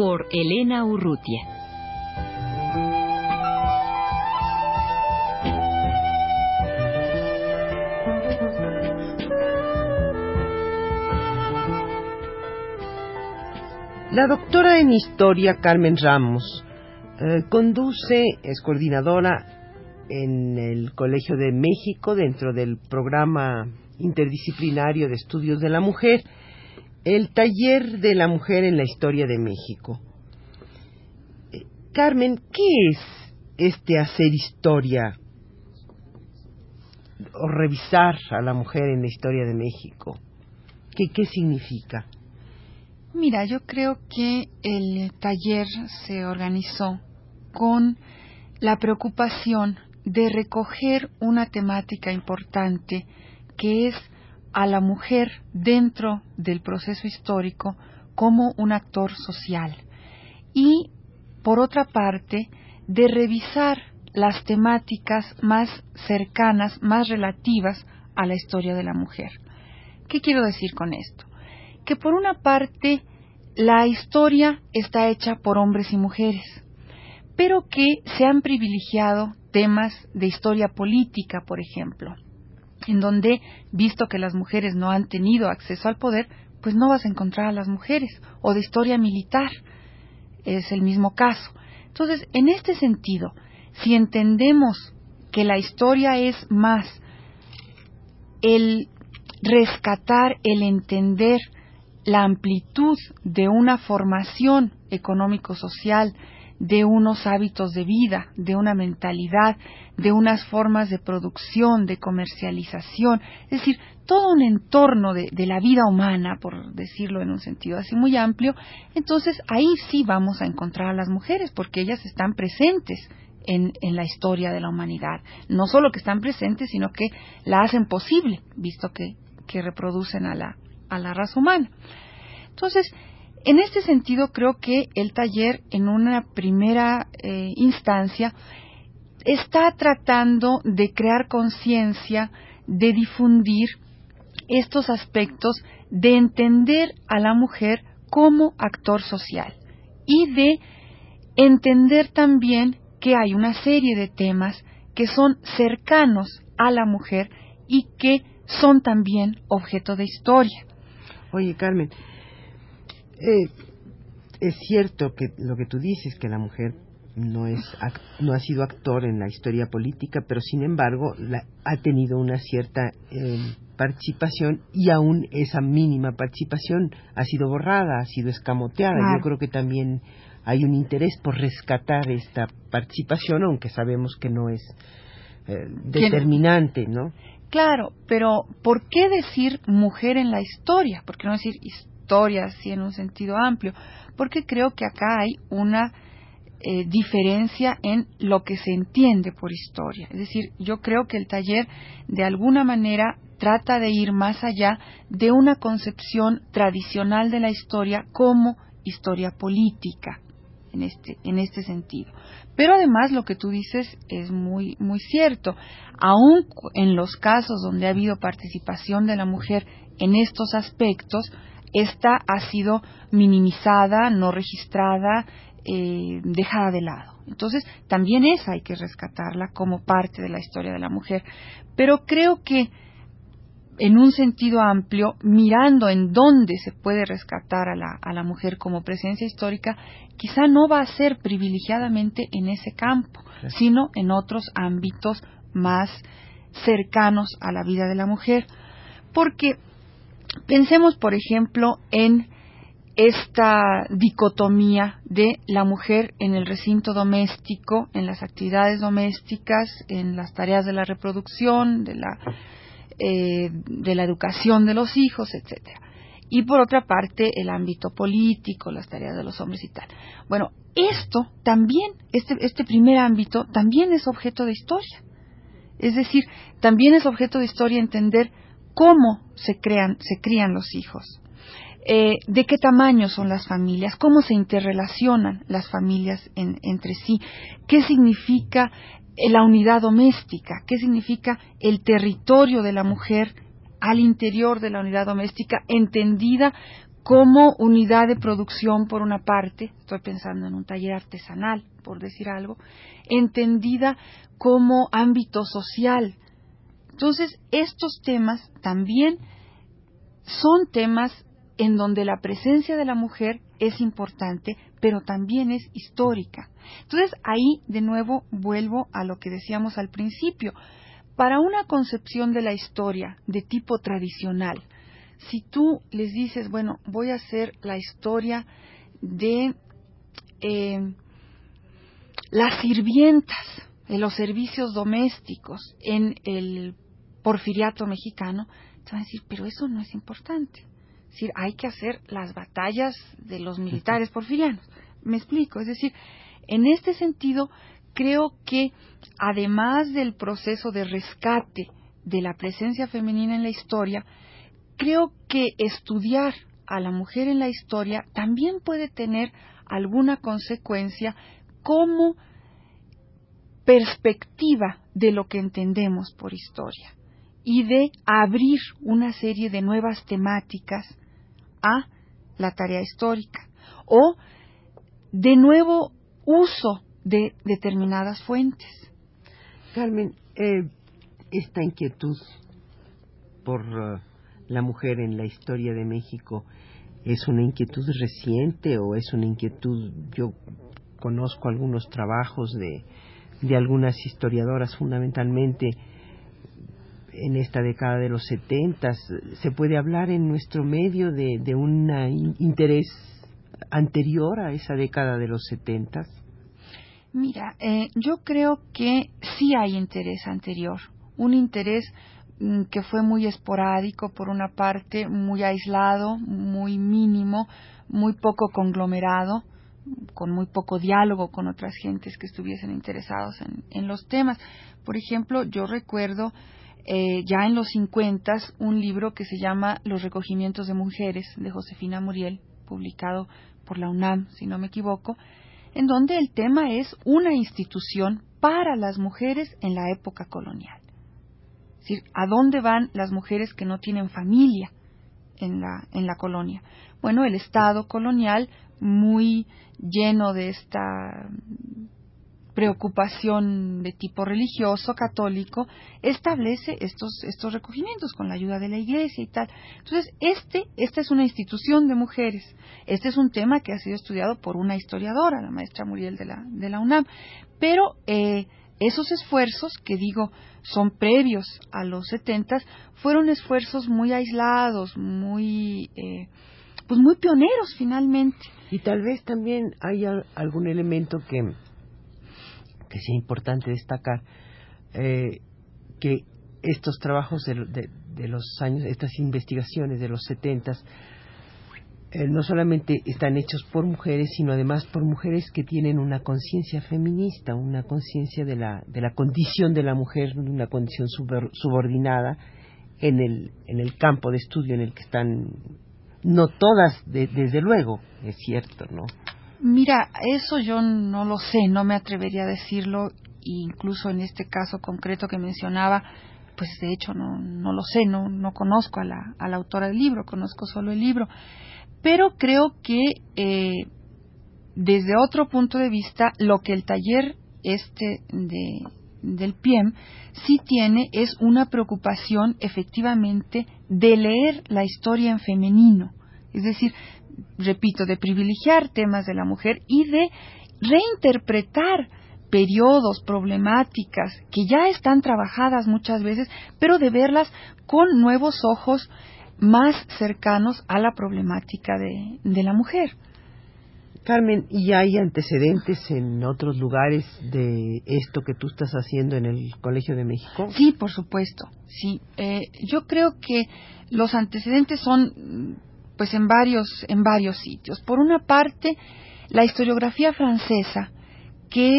Por Elena Urrutia. La doctora en historia Carmen Ramos eh, conduce, es coordinadora en el Colegio de México, dentro del programa interdisciplinario de estudios de la mujer, el taller de la mujer en la historia de México. Eh, Carmen, ¿qué es este hacer historia o revisar a la mujer en la historia de México? ¿Qué, qué significa? Mira, yo creo que el taller se organizó con la preocupación de recoger una temática importante que es a la mujer dentro del proceso histórico como un actor social y, por otra parte, de revisar las temáticas más cercanas, más relativas a la historia de la mujer. ¿Qué quiero decir con esto? Que por una parte la historia está hecha por hombres y mujeres, pero que se han privilegiado temas de historia política, por ejemplo, en donde, visto que las mujeres no han tenido acceso al poder, pues no vas a encontrar a las mujeres, o de historia militar, es el mismo caso. Entonces, en este sentido, si entendemos que la historia es más el rescatar, el entender la amplitud de una formación económico-social, de unos hábitos de vida, de una mentalidad, de unas formas de producción, de comercialización, es decir, todo un entorno de, la vida humana, por decirlo en un sentido así muy amplio, entonces ahí sí vamos a encontrar a las mujeres, porque ellas están presentes en, la historia de la humanidad. No solo que están presentes, sino que la hacen posible, visto que, que reproducen a la, a la raza humana. Entonces, en este sentido, creo que el taller, en una primera eh, instancia, está tratando de crear conciencia, de difundir estos aspectos, de entender a la mujer como actor social y de entender también que hay una serie de temas que son cercanos a la mujer y que son también objeto de historia. Oye, Carmen, eh, es cierto que lo que tú dices, que la mujer no, es, no ha sido actor en la historia política, pero sin embargo ha tenido una cierta eh, participación y aún esa mínima participación ha sido borrada, ha sido escamoteada. Yo creo que también hay un interés por rescatar esta participación, aunque sabemos que no es eh, determinante, ¿no? Claro, pero ¿por qué decir mujer en la historia? ¿Por qué no decir historia, así en un sentido amplio, porque creo que acá hay una eh, diferencia en lo que se entiende por historia. Es decir, yo creo que el taller de alguna manera trata de ir más allá de una concepción tradicional de la historia como historia política en este, en este sentido. Pero además lo que tú dices es muy, muy cierto. Aún en los casos donde ha habido participación de la mujer en estos aspectos, esta ha sido minimizada, no registrada, eh, dejada de lado. Entonces, también esa hay que rescatarla como parte de la historia de la mujer. Pero creo que, en un sentido amplio, mirando en dónde se puede rescatar a la, a la mujer como presencia histórica, quizá no va a ser privilegiadamente en ese campo, sino en otros ámbitos más cercanos a la vida de la mujer. Porque Pensemos, por ejemplo, en esta dicotomía de la mujer en el recinto doméstico, en las actividades domésticas, en las tareas de la reproducción, de la, eh, de la educación de los hijos, etcétera, y por otra parte el ámbito político, las tareas de los hombres y tal. Bueno, esto también, este, este primer ámbito, también es objeto de historia. Es decir, también es objeto de historia entender cómo se crean, se crían los hijos, eh, de qué tamaño son las familias, cómo se interrelacionan las familias entre sí, qué significa la unidad doméstica, qué significa el territorio de la mujer al interior de la unidad doméstica, entendida como unidad de producción por una parte, estoy pensando en un taller artesanal, por decir algo, entendida como ámbito social. Entonces, estos temas también son temas en donde la presencia de la mujer es importante, pero también es histórica. Entonces, ahí de nuevo vuelvo a lo que decíamos al principio. Para una concepción de la historia de tipo tradicional, si tú les dices, bueno, voy a hacer la historia de eh, las sirvientas, de los servicios domésticos en el porfiriato mexicano, te van a decir, pero eso no es importante. Es decir, hay que hacer las batallas de los militares porfirianos. Me explico, es decir, en este sentido, creo que además del proceso de rescate de la presencia femenina en la historia, creo que estudiar a la mujer en la historia también puede tener alguna consecuencia como perspectiva de lo que entendemos por historia y de abrir una serie de nuevas temáticas a la tarea histórica o de nuevo uso de determinadas fuentes. Carmen, eh, esta inquietud por uh, la mujer en la historia de México es una inquietud reciente o es una inquietud, yo conozco algunos trabajos de, de algunas historiadoras fundamentalmente en esta década de los setentas. ¿Se puede hablar en nuestro medio de, de un interés anterior a esa década de los setentas? Mira, eh, yo creo que sí hay interés anterior, un interés mm, que fue muy esporádico, por una parte, muy aislado, muy mínimo, muy poco conglomerado, con muy poco diálogo con otras gentes que estuviesen interesados en, los temas. Por ejemplo, yo recuerdo eh, ya en los 50 un libro que se llama Los recogimientos de mujeres de Josefina Muriel, publicado por la UNAM, si no me equivoco, en donde el tema es una institución para las mujeres en la época colonial. Es decir, ¿a dónde van las mujeres que no tienen familia en la, en la colonia? Bueno, el Estado colonial, muy lleno de esta preocupación de tipo religioso, católico, establece estos, estos recogimientos con la ayuda de la iglesia y tal. Entonces, este, esta es una institución de mujeres. Este es un tema que ha sido estudiado por una historiadora, la maestra Muriel de la, de la UNAM. Pero eh, esos esfuerzos, que digo, son previos a los setentas, fueron esfuerzos muy aislados, muy, eh, pues muy pioneros finalmente. Y tal vez también haya algún elemento que que sea importante destacar eh, que estos trabajos de, los años, estas investigaciones de los setentas, eh, no solamente están hechos por mujeres, sino además por mujeres que tienen una conciencia feminista, una conciencia de la, de la condición de la mujer, una condición subordinada en el, en el campo de estudio en el que están, no todas, desde luego, es cierto, ¿no? Mira, eso yo no lo sé, no me atrevería a decirlo, incluso en este caso concreto que mencionaba, pues de hecho no, no lo sé, no, no conozco a la, a la autora del libro, conozco solo el libro, pero creo que eh, desde otro punto de vista lo que el taller este de, del PIEM sí tiene es una preocupación efectivamente de leer la historia en femenino, es decir, repito, de privilegiar temas de la mujer y de reinterpretar periodos, problemáticas que ya están trabajadas muchas veces, pero de verlas con nuevos ojos más cercanos a la problemática de, de la mujer. Carmen, ¿y hay antecedentes en otros lugares de esto que tú estás haciendo en el Colegio de México? Sí, por supuesto. Sí, eh, yo creo que los antecedentes son pues en varios, en varios sitios. Por una parte, la historiografía francesa, que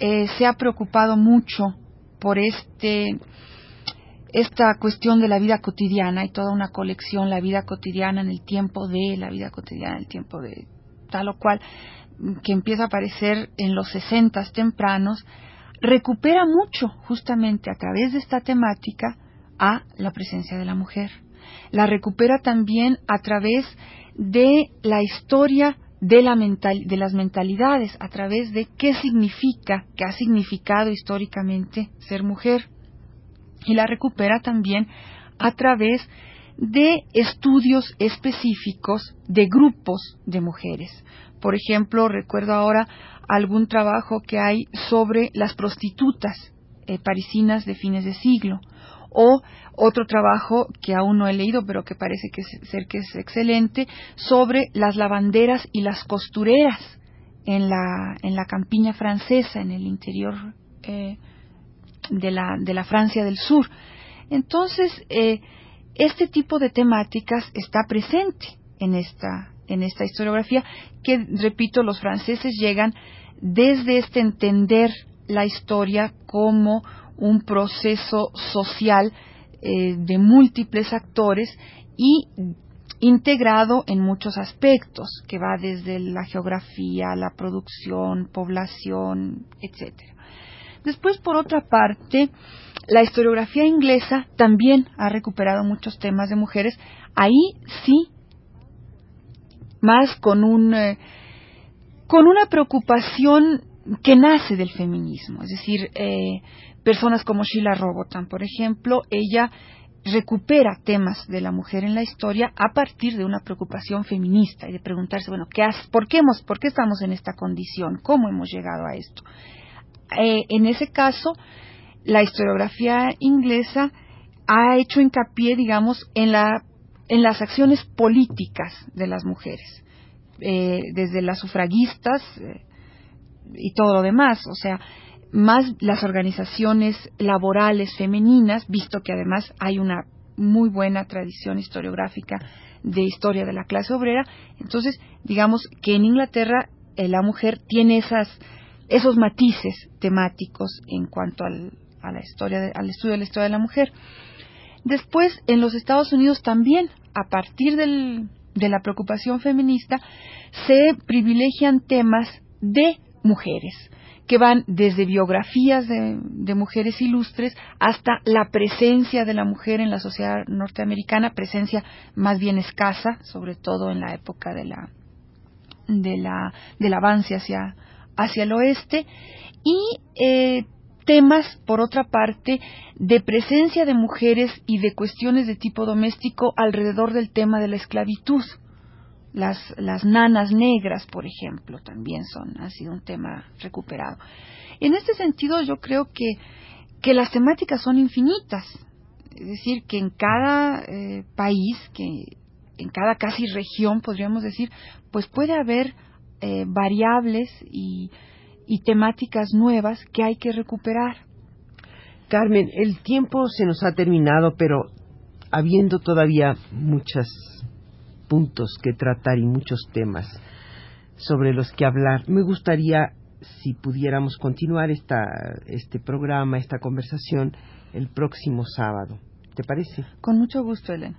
eh, se ha preocupado mucho por este esta cuestión de la vida cotidiana y toda una colección, la vida cotidiana en el tiempo de, la vida cotidiana en el tiempo de tal o cual, que empieza a aparecer en los sesentas tempranos, recupera mucho justamente a través de esta temática a la presencia de la mujer. La recupera también a través de la historia de, la de las mentalidades, a través de qué significa, qué ha significado históricamente ser mujer. Y la recupera también a través de estudios específicos de grupos de mujeres. Por ejemplo, recuerdo ahora algún trabajo que hay sobre las prostitutas eh, parisinas de fines de siglo o otro trabajo que aún no he leído pero que parece que ser que es excelente sobre las lavanderas y las costureras en la en la campiña francesa en el interior eh, de la de la Francia del Sur. Entonces eh, este tipo de temáticas está presente en esta en esta historiografía que, repito, los franceses llegan desde este entender la historia como un proceso social eh, de múltiples actores y integrado en muchos aspectos, que va desde la geografía, la producción, población, etc. Después, por otra parte, la historiografía inglesa también ha recuperado muchos temas de mujeres. Ahí sí más con un eh, con una preocupación que nace del feminismo, es decir, eh, personas como Sheila Robotham, por ejemplo, ella recupera temas de la mujer en la historia a partir de una preocupación feminista y de preguntarse, bueno, ¿qué por, qué hemos, ¿por qué estamos en esta condición? ¿Cómo hemos llegado a esto? Eh, en ese caso, la historiografía inglesa ha hecho hincapié, digamos, en la en las acciones políticas de las mujeres, eh, desde las sufragistas eh, y todo lo demás, o sea, más las organizaciones laborales femeninas, visto que además hay una muy buena tradición historiográfica de historia de la clase obrera, entonces digamos que en Inglaterra eh, la mujer tiene esas esos matices temáticos en cuanto al, a la historia al estudio de la historia de la mujer. Después, en los Estados Unidos también, a partir de la preocupación feminista, se privilegian temas de mujeres, que van desde biografías de, de, mujeres ilustres hasta la presencia de la mujer en la sociedad norteamericana, presencia más bien escasa, sobre todo en la época de la, de la, del avance hacia, hacia el oeste, y eh, temas, por otra parte, de presencia de mujeres y de cuestiones de tipo doméstico alrededor del tema de la esclavitud. Las, las nanas negras, por ejemplo, también son, ha sido un tema recuperado. En este sentido, yo creo que, que las temáticas son infinitas. Es decir, que en cada eh, país, que en cada casi región, podríamos decir, pues puede haber eh, variables y y temáticas nuevas que hay que recuperar. Carmen, el tiempo se nos ha terminado, pero habiendo todavía muchos puntos que tratar y muchos temas sobre los que hablar, me gustaría si pudiéramos continuar esta, este programa, esta conversación, el próximo sábado. ¿Te parece? Con mucho gusto, Elena.